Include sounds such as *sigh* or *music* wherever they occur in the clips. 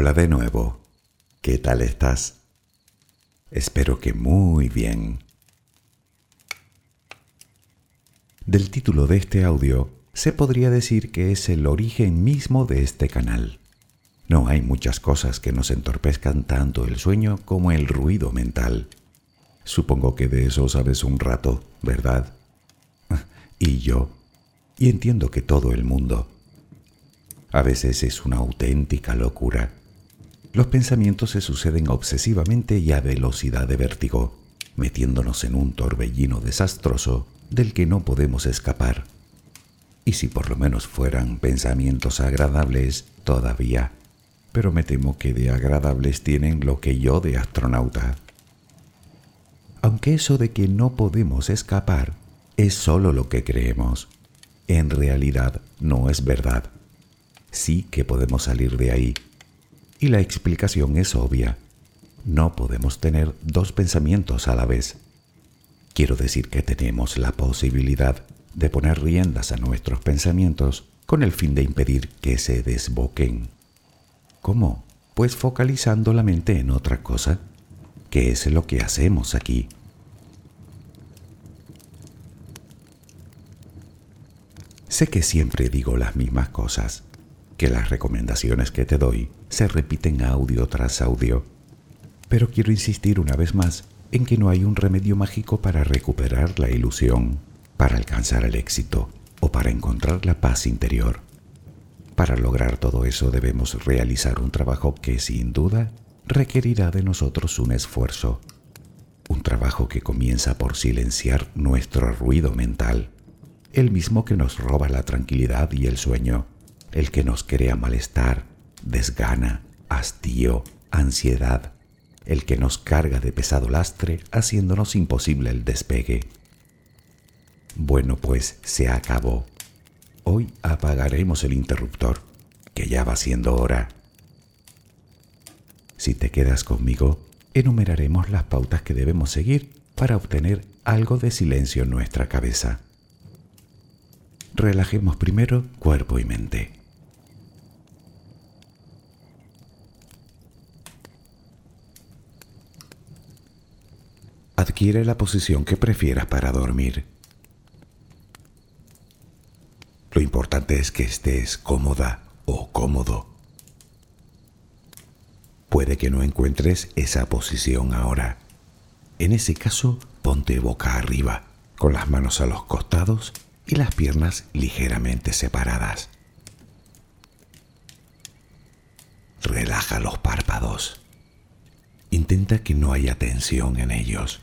Hola de nuevo. ¿Qué tal estás? Espero que muy bien. Del título de este audio se podría decir que es el origen mismo de este canal. No hay muchas cosas que nos entorpezcan tanto el sueño como el ruido mental. Supongo que de eso sabes un rato, ¿verdad? *laughs* Y yo. Y entiendo que todo el mundo. A veces es una auténtica locura. Los pensamientos se suceden obsesivamente y a velocidad de vértigo, metiéndonos en un torbellino desastroso del que no podemos escapar. Y si por lo menos fueran pensamientos agradables, todavía. Pero me temo que de agradables tienen lo que yo de astronauta. Aunque eso de que no podemos escapar es solo lo que creemos, en realidad no es verdad sí que podemos salir de ahí. Y la explicación es obvia. No podemos tener dos pensamientos a la vez. Quiero decir que tenemos la posibilidad de poner riendas a nuestros pensamientos con el fin de impedir que se desboquen. ¿Cómo? Pues focalizando la mente en otra cosa, que es lo que hacemos aquí. Sé que siempre digo las mismas cosas, que las recomendaciones que te doy se repiten audio tras audio. Pero quiero insistir una vez más en que no hay un remedio mágico para recuperar la ilusión, para alcanzar el éxito o para encontrar la paz interior. Para lograr todo eso debemos realizar un trabajo que sin duda requerirá de nosotros un esfuerzo. Un trabajo que comienza por silenciar nuestro ruido mental, el mismo que nos roba la tranquilidad y el sueño el que nos crea malestar, desgana, hastío, ansiedad, el que nos carga de pesado lastre haciéndonos imposible el despegue. Bueno, pues se acabó. Hoy apagaremos el interruptor, que ya va siendo hora. Si te quedas conmigo, enumeraremos las pautas que debemos seguir para obtener algo de silencio en nuestra cabeza. Relajemos primero cuerpo y mente. Adquiere la posición que prefieras para dormir. Lo importante es que estés cómoda o cómodo. Puede que no encuentres esa posición ahora. En ese caso, ponte boca arriba, con las manos a los costados y las piernas ligeramente separadas. Relaja los párpados. Intenta que no haya tensión en ellos.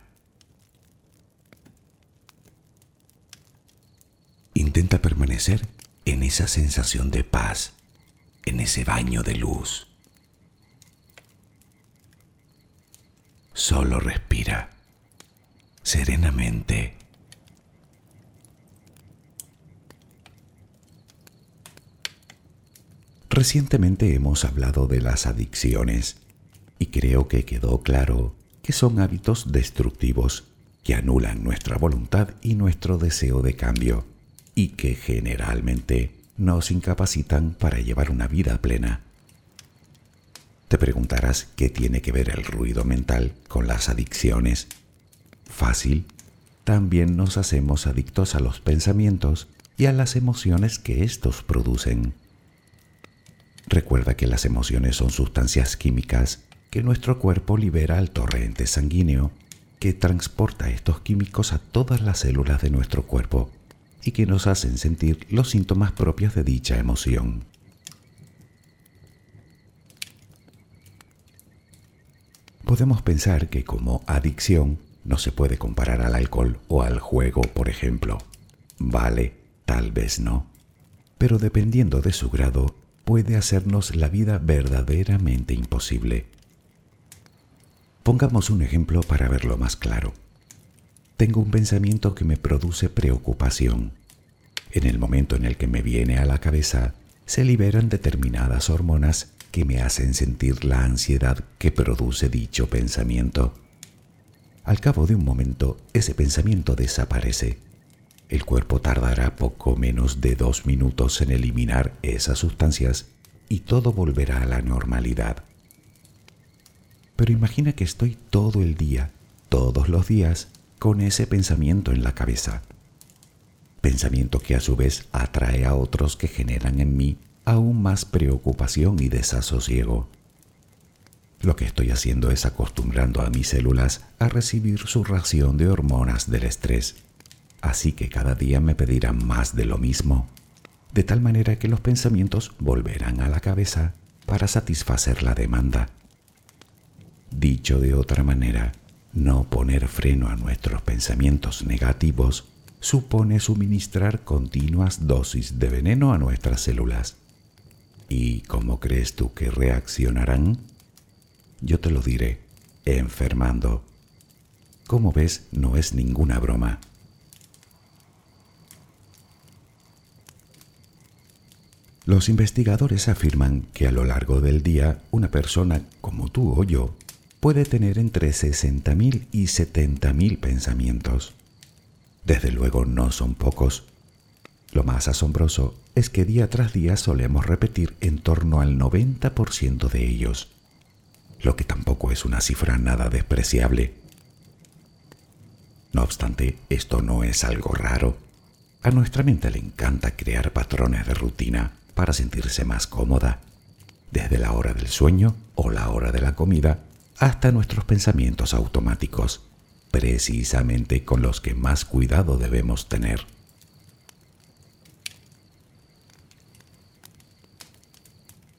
Intenta permanecer en esa sensación de paz, en ese baño de luz. Solo respira serenamente. Recientemente hemos hablado de las adicciones y creo que quedó claro que son hábitos destructivos que anulan nuestra voluntad y nuestro deseo de cambio y que generalmente nos incapacitan para llevar una vida plena. Te preguntarás qué tiene que ver el ruido mental con las adicciones. Fácil, también nos hacemos adictos a los pensamientos y a las emociones que estos producen. Recuerda que las emociones son sustancias químicas que nuestro cuerpo libera al torrente sanguíneo que transporta estos químicos a todas las células de nuestro cuerpo y que nos hacen sentir los síntomas propios de dicha emoción. Podemos pensar que como adicción no se puede comparar al alcohol o al juego, por ejemplo. Vale, tal vez no, pero dependiendo de su grado, puede hacernos la vida verdaderamente imposible. Pongamos un ejemplo para verlo más claro tengo un pensamiento que me produce preocupación. En el momento en el que me viene a la cabeza, se liberan determinadas hormonas que me hacen sentir la ansiedad que produce dicho pensamiento. Al cabo de un momento, ese pensamiento desaparece. El cuerpo tardará poco menos de dos minutos en eliminar esas sustancias y todo volverá a la normalidad. Pero imagina que estoy todo el día, todos los días, con ese pensamiento en la cabeza. Pensamiento que a su vez atrae a otros que generan en mí aún más preocupación y desasosiego. Lo que estoy haciendo es acostumbrando a mis células a recibir su ración de hormonas del estrés, así que cada día me pedirán más de lo mismo, de tal manera que los pensamientos volverán a la cabeza para satisfacer la demanda. Dicho de otra manera, no poner freno a nuestros pensamientos negativos supone suministrar continuas dosis de veneno a nuestras células. ¿Y cómo crees tú que reaccionarán? Yo te lo diré, enfermando. Como ves, no es ninguna broma. Los investigadores afirman que a lo largo del día una persona como tú o yo puede tener entre 60.000 y 70.000 pensamientos. Desde luego no son pocos. Lo más asombroso es que día tras día solemos repetir en torno al 90% de ellos, lo que tampoco es una cifra nada despreciable. No obstante, esto no es algo raro. A nuestra mente le encanta crear patrones de rutina para sentirse más cómoda, desde la hora del sueño o la hora de la comida hasta nuestros pensamientos automáticos, precisamente con los que más cuidado debemos tener.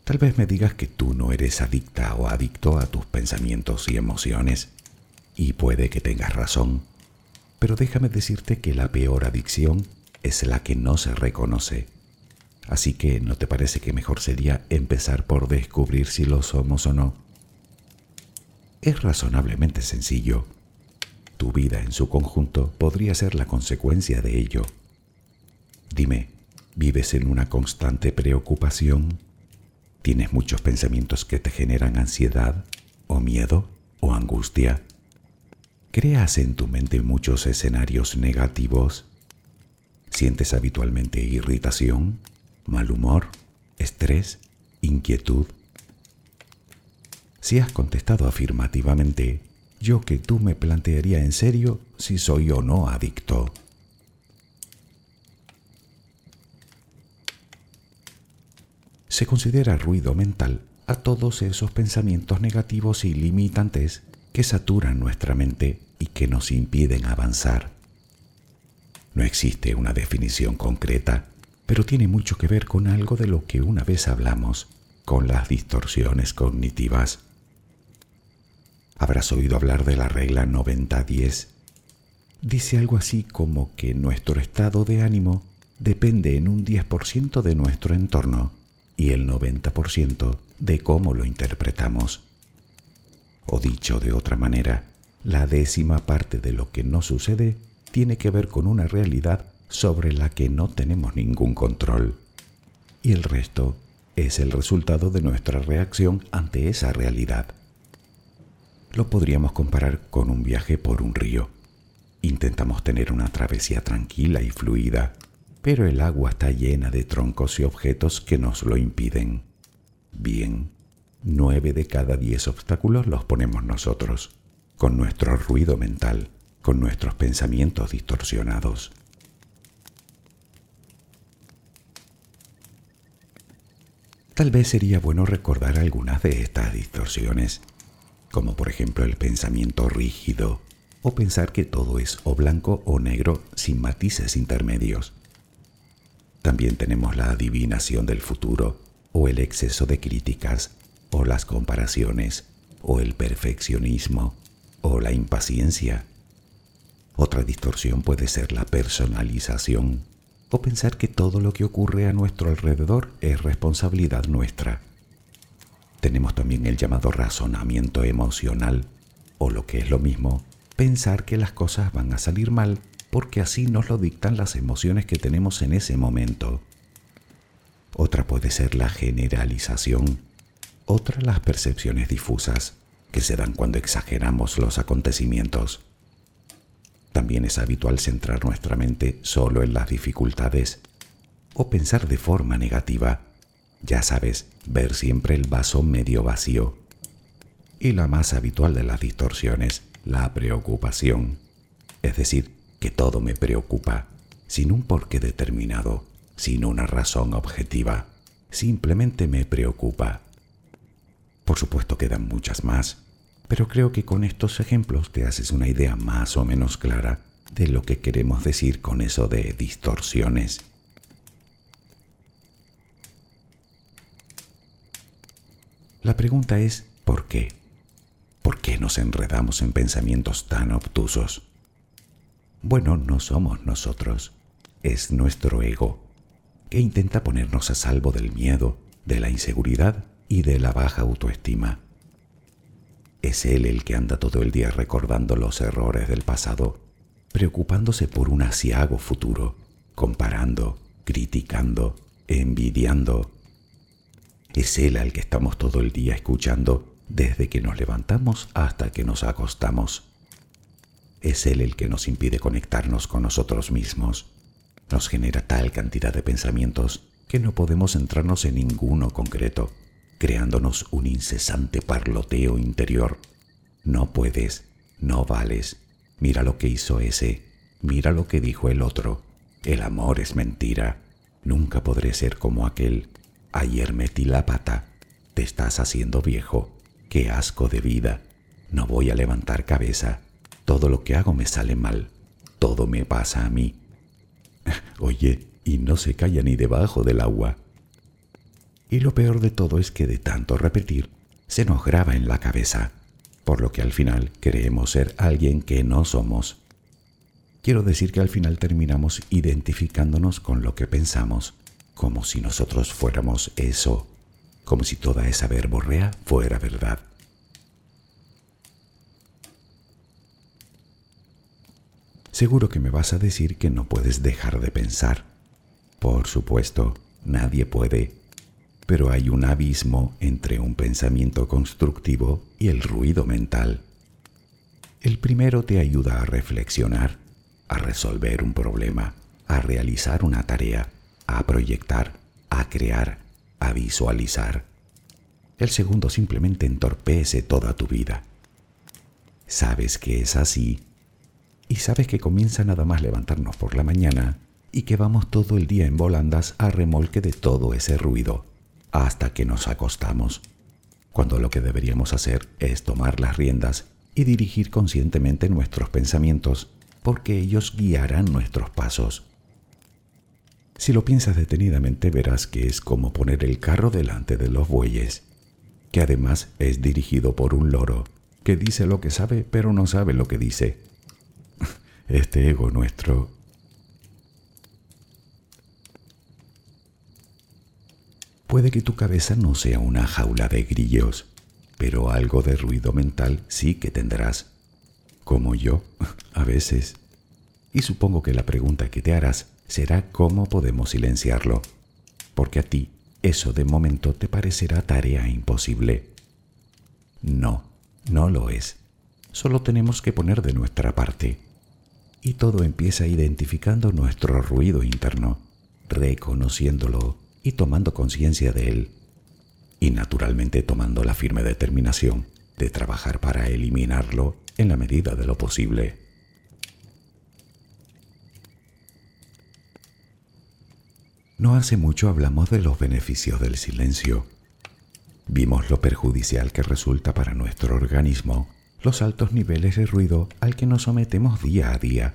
Tal vez me digas que tú no eres adicta o adicto a tus pensamientos y emociones, y puede que tengas razón, pero déjame decirte que la peor adicción es la que no se reconoce. Así que ¿no te parece que mejor sería empezar por descubrir si lo somos o no? Es razonablemente sencillo. Tu vida en su conjunto podría ser la consecuencia de ello. Dime, ¿vives en una constante preocupación? ¿Tienes muchos pensamientos que te generan ansiedad o miedo o angustia? ¿Creas en tu mente muchos escenarios negativos? ¿Sientes habitualmente irritación, mal humor, estrés, inquietud? Si has contestado afirmativamente, yo que tú me plantearía en serio si soy o no adicto. se considera ruido mental a todos esos pensamientos negativos y limitantes que saturan nuestra mente y que nos impiden avanzar. No existe una definición concreta, pero tiene mucho que ver con algo de lo que una vez hablamos, con las distorsiones cognitivas. Habrás oído hablar de la regla 90-10. Dice algo así como que nuestro estado de ánimo depende en un 10% de nuestro entorno y el 90% de cómo lo interpretamos. O dicho de otra manera, la décima parte de lo que no sucede tiene que ver con una realidad sobre la que no tenemos ningún control. Y el resto es el resultado de nuestra reacción ante esa realidad. Lo podríamos comparar con un viaje por un río. Intentamos tener una travesía tranquila y fluida, pero el agua está llena de troncos y objetos que nos lo impiden. Bien, nueve de cada diez obstáculos los ponemos nosotros, con nuestro ruido mental, con nuestros pensamientos distorsionados. Tal vez sería bueno recordar algunas de estas distorsiones, como por ejemplo el pensamiento rígido, o pensar que todo es o blanco o negro sin matices intermedios también tenemos la adivinación del futuro, o el exceso de críticas, o las comparaciones, o el perfeccionismo, o la impaciencia. Otra distorsión puede ser la personalización, o pensar que todo lo que ocurre a nuestro alrededor es responsabilidad nuestra. Tenemos también el llamado razonamiento emocional, o lo que es lo mismo, pensar que las cosas van a salir mal porque así nos lo dictan las emociones que tenemos en ese momento. Otra puede ser la generalización, otra las percepciones difusas que se dan cuando exageramos los acontecimientos. También es habitual centrar nuestra mente solo en las dificultades o pensar de forma negativa. Ya sabes, ver siempre el vaso medio vacío. Y la más habitual de las distorsiones, la preocupación. Es decir, que todo me preocupa, sin un porqué determinado, sin una razón objetiva. Simplemente me preocupa. Por supuesto quedan muchas más, pero creo que con estos ejemplos te haces una idea más o menos clara de lo que queremos decir con eso de distorsiones. La pregunta es, ¿por qué? ¿Por qué nos enredamos en pensamientos tan obtusos? Bueno, no somos nosotros, es nuestro ego, que intenta ponernos a salvo del miedo, de la inseguridad y de la baja autoestima. Es él el que anda todo el día recordando los errores del pasado, preocupándose por un asiago futuro, comparando, criticando, envidiando. Es él al que estamos todo el día escuchando desde que nos levantamos hasta que nos acostamos. Es Él el que nos impide conectarnos con nosotros mismos. Nos genera tal cantidad de pensamientos que no podemos centrarnos en ninguno concreto, creándonos un incesante parloteo interior. No puedes, no vales, mira lo que hizo ese, mira lo que dijo el otro. El amor es mentira, nunca podré ser como aquel, Ayer metí la pata. Te estás haciendo viejo. Qué asco de vida. No voy a levantar cabeza. Todo lo que hago me sale mal. Todo me pasa a mí. *laughs* Oye, y no se calla ni debajo del agua. Y lo peor de todo es que de tanto repetir, se nos graba en la cabeza, por lo que al final creemos ser alguien que no somos. Quiero decir que al final terminamos identificándonos con lo que pensamos, como si nosotros fuéramos eso, como si toda esa verborrea fuera verdad. Seguro que me vas a decir que no puedes dejar de pensar. Por supuesto, nadie puede. Pero hay un abismo entre un pensamiento constructivo y el ruido mental. El primero te ayuda a reflexionar, a resolver un problema, a realizar una tarea, a proyectar, a crear, a visualizar. El segundo simplemente entorpece toda tu vida. Sabes que es así y sabes que comienza nada más levantarnos por la mañana y que vamos todo el día en volandas a remolque de todo ese ruido hasta que nos acostamos, cuando lo que deberíamos hacer es tomar las riendas y dirigir conscientemente nuestros pensamientos, porque ellos guiarán nuestros pasos. Si lo piensas detenidamente verás que es como poner el carro delante de los bueyes, que además es dirigido por un loro, que dice lo que sabe pero no sabe lo que dice. *laughs* Este ego nuestro Puede que tu cabeza no sea una jaula de grillos, pero algo de ruido mental sí que tendrás, como yo, *laughs* a veces. Y supongo que la pregunta que te harás será cómo podemos silenciarlo, porque a ti eso de momento te parecerá tarea imposible. No, no lo es. Solo tenemos que poner de nuestra parte. Y todo empieza identificando nuestro ruido interno, reconociéndolo y tomando conciencia de él, y naturalmente tomando la firme determinación de trabajar para eliminarlo en la medida de lo posible. No hace mucho hablamos de los beneficios del silencio. Vimos lo perjudicial que resulta para nuestro organismo los altos niveles de ruido al que nos sometemos día a día.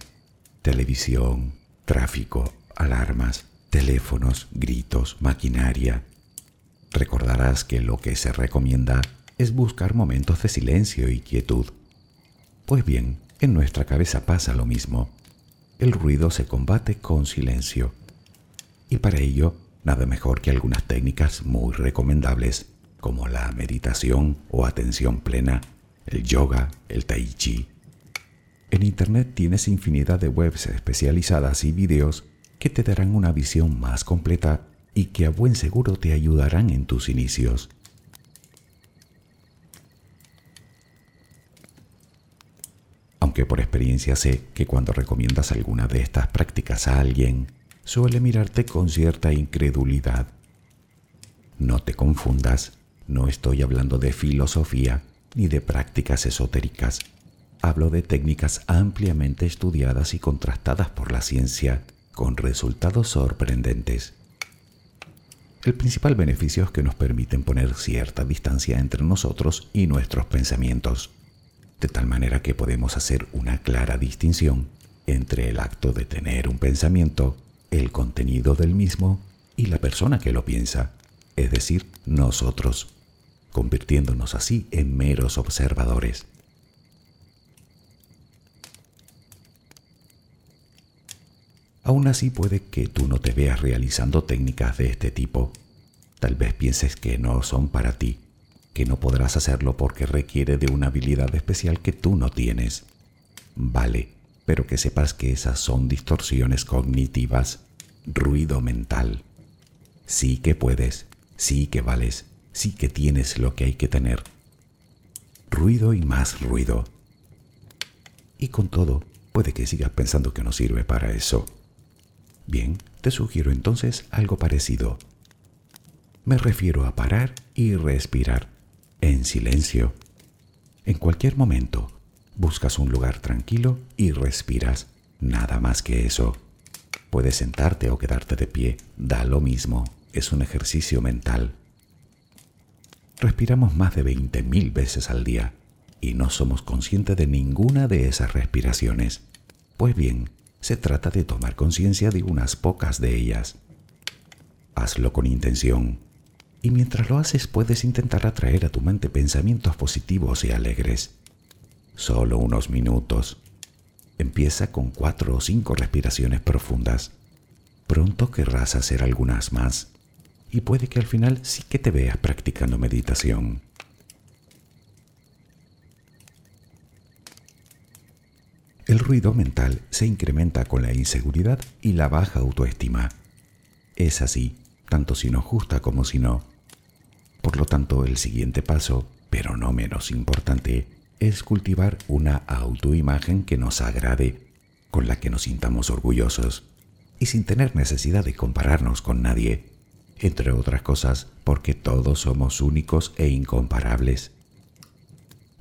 Televisión, tráfico, alarmas, teléfonos, gritos, maquinaria. Recordarás que lo que se recomienda es buscar momentos de silencio y quietud. Pues bien, en nuestra cabeza pasa lo mismo. El ruido se combate con silencio. Y para ello, nada mejor que algunas técnicas muy recomendables, como la meditación o atención plena, el yoga, el tai chi. En Internet tienes infinidad de webs especializadas y videos que te darán una visión más completa y que a buen seguro te ayudarán en tus inicios. Aunque por experiencia sé que cuando recomiendas alguna de estas prácticas a alguien, suele mirarte con cierta incredulidad. No te confundas, no estoy hablando de filosofía ni de prácticas esotéricas. Hablo de técnicas ampliamente estudiadas y contrastadas por la ciencia con resultados sorprendentes. El principal beneficio es que nos permiten poner cierta distancia entre nosotros y nuestros pensamientos, de tal manera que podemos hacer una clara distinción entre el acto de tener un pensamiento, el contenido del mismo y la persona que lo piensa, es decir, nosotros, convirtiéndonos así en meros observadores. Aún así puede que tú no te veas realizando técnicas de este tipo. Tal vez pienses que no son para ti, que no podrás hacerlo porque requiere de una habilidad especial que tú no tienes. Vale, pero que sepas que esas son distorsiones cognitivas, ruido mental. Sí que puedes, sí que vales, sí que tienes lo que hay que tener. Ruido y más ruido. Y con todo, puede que sigas pensando que no sirve para eso. Bien, te sugiero entonces algo parecido. Me refiero a parar y respirar, en silencio. En cualquier momento, buscas un lugar tranquilo y respiras, nada más que eso. Puedes sentarte o quedarte de pie, da lo mismo, es un ejercicio mental. Respiramos más de 20.000 veces al día y no somos conscientes de ninguna de esas respiraciones. Pues bien, se trata de tomar conciencia de unas pocas de ellas. Hazlo con intención y mientras lo haces puedes intentar atraer a tu mente pensamientos positivos y alegres. Solo unos minutos. Empieza con cuatro o cinco respiraciones profundas. Pronto querrás hacer algunas más y puede que al final sí que te veas practicando meditación. El ruido mental se incrementa con la inseguridad y la baja autoestima. Es así, tanto si nos gusta como si no. Por lo tanto, el siguiente paso, pero no menos importante, es cultivar una autoimagen que nos agrade, con la que nos sintamos orgullosos y sin tener necesidad de compararnos con nadie, entre otras cosas porque todos somos únicos e incomparables.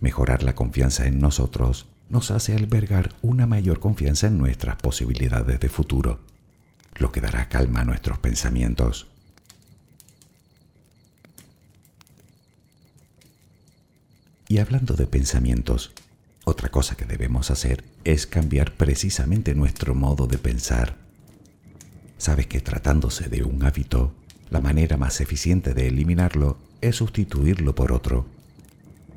Mejorar la confianza en nosotros nos hace albergar una mayor confianza en nuestras posibilidades de futuro, lo que dará calma a nuestros pensamientos. Y hablando de pensamientos, otra cosa que debemos hacer es cambiar precisamente nuestro modo de pensar. Sabes que tratándose de un hábito, la manera más eficiente de eliminarlo es sustituirlo por otro.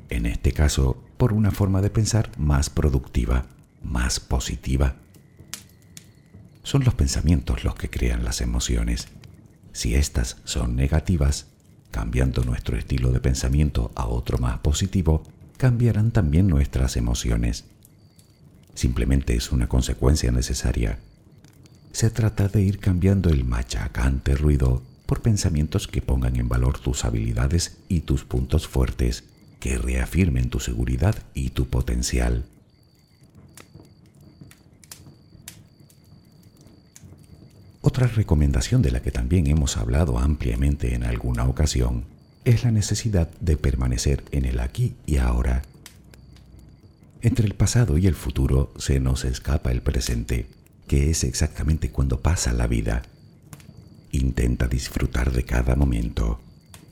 En este caso, por una forma de pensar más productiva, más positiva. Son los pensamientos los que crean las emociones. Si éstas son negativas, cambiando nuestro estilo de pensamiento a otro más positivo, cambiarán también nuestras emociones. Simplemente es una consecuencia necesaria. Se trata de ir cambiando el machacante ruido por pensamientos que pongan en valor tus habilidades y tus puntos fuertes que reafirmen tu seguridad y tu potencial. Otra recomendación de la que también hemos hablado ampliamente en alguna ocasión es la necesidad de permanecer en el aquí y ahora. Entre el pasado y el futuro se nos escapa el presente, que es exactamente cuando pasa la vida. Intenta disfrutar de cada momento,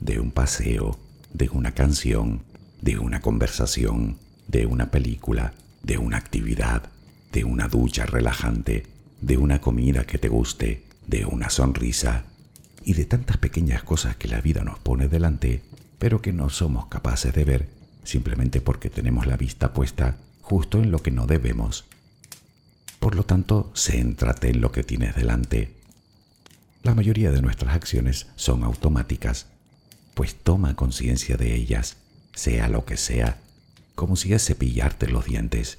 de un paseo, de una canción, de una conversación, de una película, de una actividad, de una ducha relajante, de una comida que te guste, de una sonrisa y de tantas pequeñas cosas que la vida nos pone delante, pero que no somos capaces de ver simplemente porque tenemos la vista puesta justo en lo que no debemos. Por lo tanto, céntrate en lo que tienes delante. La mayoría de nuestras acciones son automáticas, pues toma conciencia de ellas sea lo que sea, como si es cepillarte los dientes.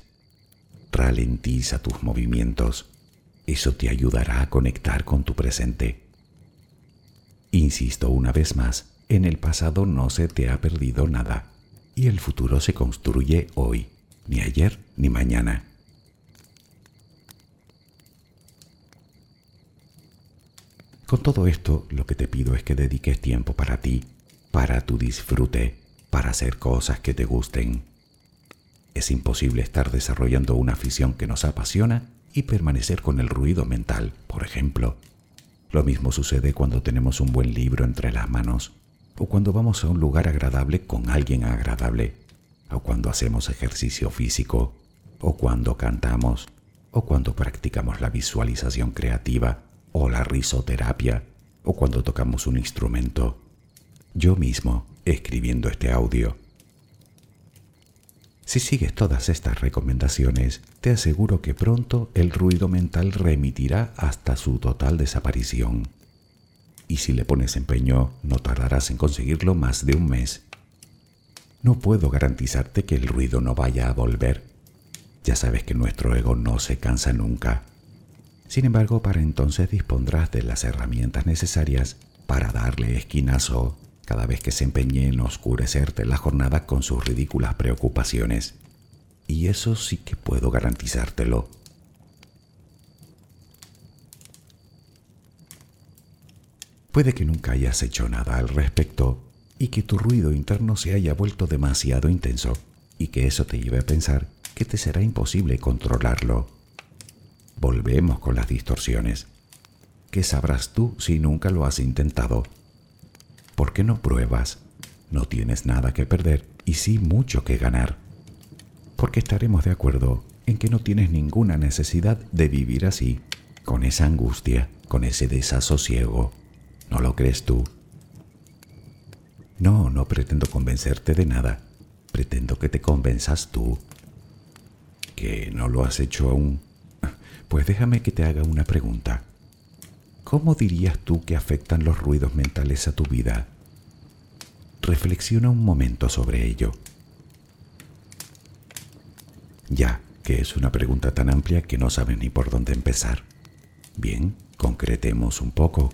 Ralentiza tus movimientos. Eso te ayudará a conectar con tu presente. Insisto una vez más, en el pasado no se te ha perdido nada y el futuro se construye hoy, ni ayer ni mañana. Con todo esto, lo que te pido es que dediques tiempo para ti, para tu disfrute, para hacer cosas que te gusten. Es imposible estar desarrollando una afición que nos apasiona y permanecer con el ruido mental, por ejemplo. Lo mismo sucede cuando tenemos un buen libro entre las manos, o cuando vamos a un lugar agradable con alguien agradable, o cuando hacemos ejercicio físico, o cuando cantamos, o cuando practicamos la visualización creativa, o la risoterapia, o cuando tocamos un instrumento. Yo mismo escribiendo este audio. Si sigues todas estas recomendaciones, te aseguro que pronto el ruido mental remitirá hasta su total desaparición. Y si le pones empeño, no tardarás en conseguirlo más de un mes. No puedo garantizarte que el ruido no vaya a volver. Ya sabes que nuestro ego no se cansa nunca. Sin embargo, para entonces dispondrás de las herramientas necesarias para darle esquinazo cada vez que se empeñe en oscurecerte la jornada con sus ridículas preocupaciones. Y eso sí que puedo garantizártelo. Puede que nunca hayas hecho nada al respecto y que tu ruido interno se haya vuelto demasiado intenso y que eso te lleve a pensar que te será imposible controlarlo. Volvemos con las distorsiones. ¿Qué sabrás tú si nunca lo has intentado ¿por qué no pruebas? No tienes nada que perder y sí mucho que ganar. Porque estaremos de acuerdo en que no tienes ninguna necesidad de vivir así, con esa angustia, con ese desasosiego. ¿No lo crees tú? No, no pretendo convencerte de nada. Pretendo que te convenzas tú. ¿Que no lo has hecho aún? Pues déjame que te haga una pregunta. ¿Cómo dirías tú que afectan los ruidos mentales a tu vida? Reflexiona un momento sobre ello. Ya, que es una pregunta tan amplia que no sabes ni por dónde empezar. Bien, concretemos un poco.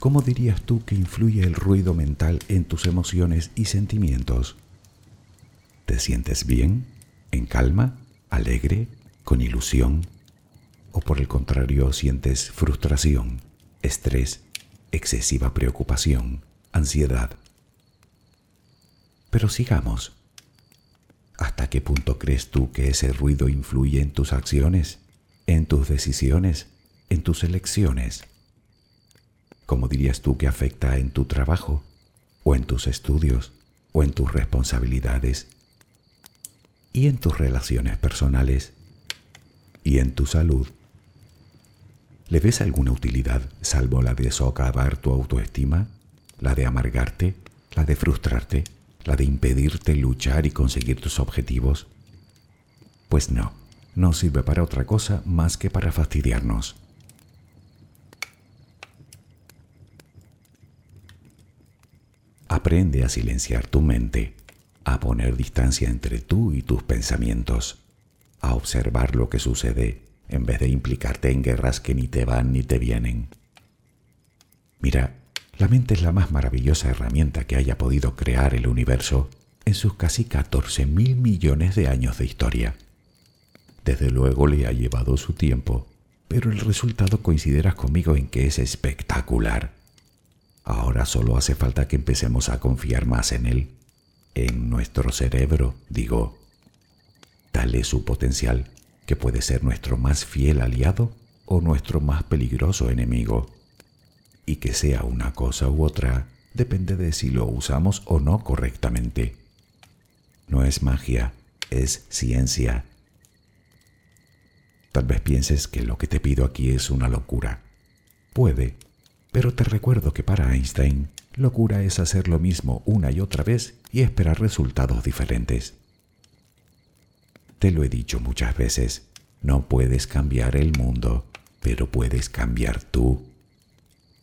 ¿Cómo dirías tú que influye el ruido mental en tus emociones y sentimientos? ¿Te sientes bien, en calma, alegre, con ilusión? ¿O por el contrario sientes frustración, estrés, excesiva preocupación, ansiedad? Pero sigamos. ¿Hasta qué punto crees tú que ese ruido influye en tus acciones, en tus decisiones, en tus elecciones? ¿Cómo dirías tú que afecta en tu trabajo, o en tus estudios, o en tus responsabilidades, y en tus relaciones personales, y en tu salud? ¿Le ves alguna utilidad salvo la de socavar tu autoestima, la de amargarte, la de frustrarte, la de impedirte luchar y conseguir tus objetivos? Pues no, no sirve para otra cosa más que para fastidiarnos. Aprende a silenciar tu mente, a poner distancia entre tú y tus pensamientos, a observar lo que sucede en vez de implicarte en guerras que ni te van ni te vienen. Mira, la mente es la más maravillosa herramienta que haya podido crear el universo en sus casi 14 mil millones de años de historia. Desde luego le ha llevado su tiempo, pero el resultado coincidirás conmigo en que es espectacular. Ahora solo hace falta que empecemos a confiar más en él, en nuestro cerebro, digo. Tal es su potencial que puede ser nuestro más fiel aliado o nuestro más peligroso enemigo. Y que sea una cosa u otra depende de si lo usamos o no correctamente. No es magia, es ciencia. Tal vez pienses que lo que te pido aquí es una locura. Puede, pero te recuerdo que para Einstein, locura es hacer lo mismo una y otra vez y esperar resultados diferentes. Te lo he dicho muchas veces, no puedes cambiar el mundo, pero puedes cambiar tú.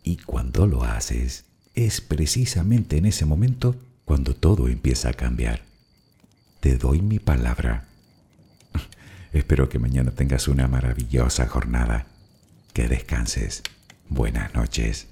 Y cuando lo haces, es precisamente en ese momento cuando todo empieza a cambiar. Te doy mi palabra. *laughs* Espero que mañana tengas una maravillosa jornada. Que descanses. Buenas noches.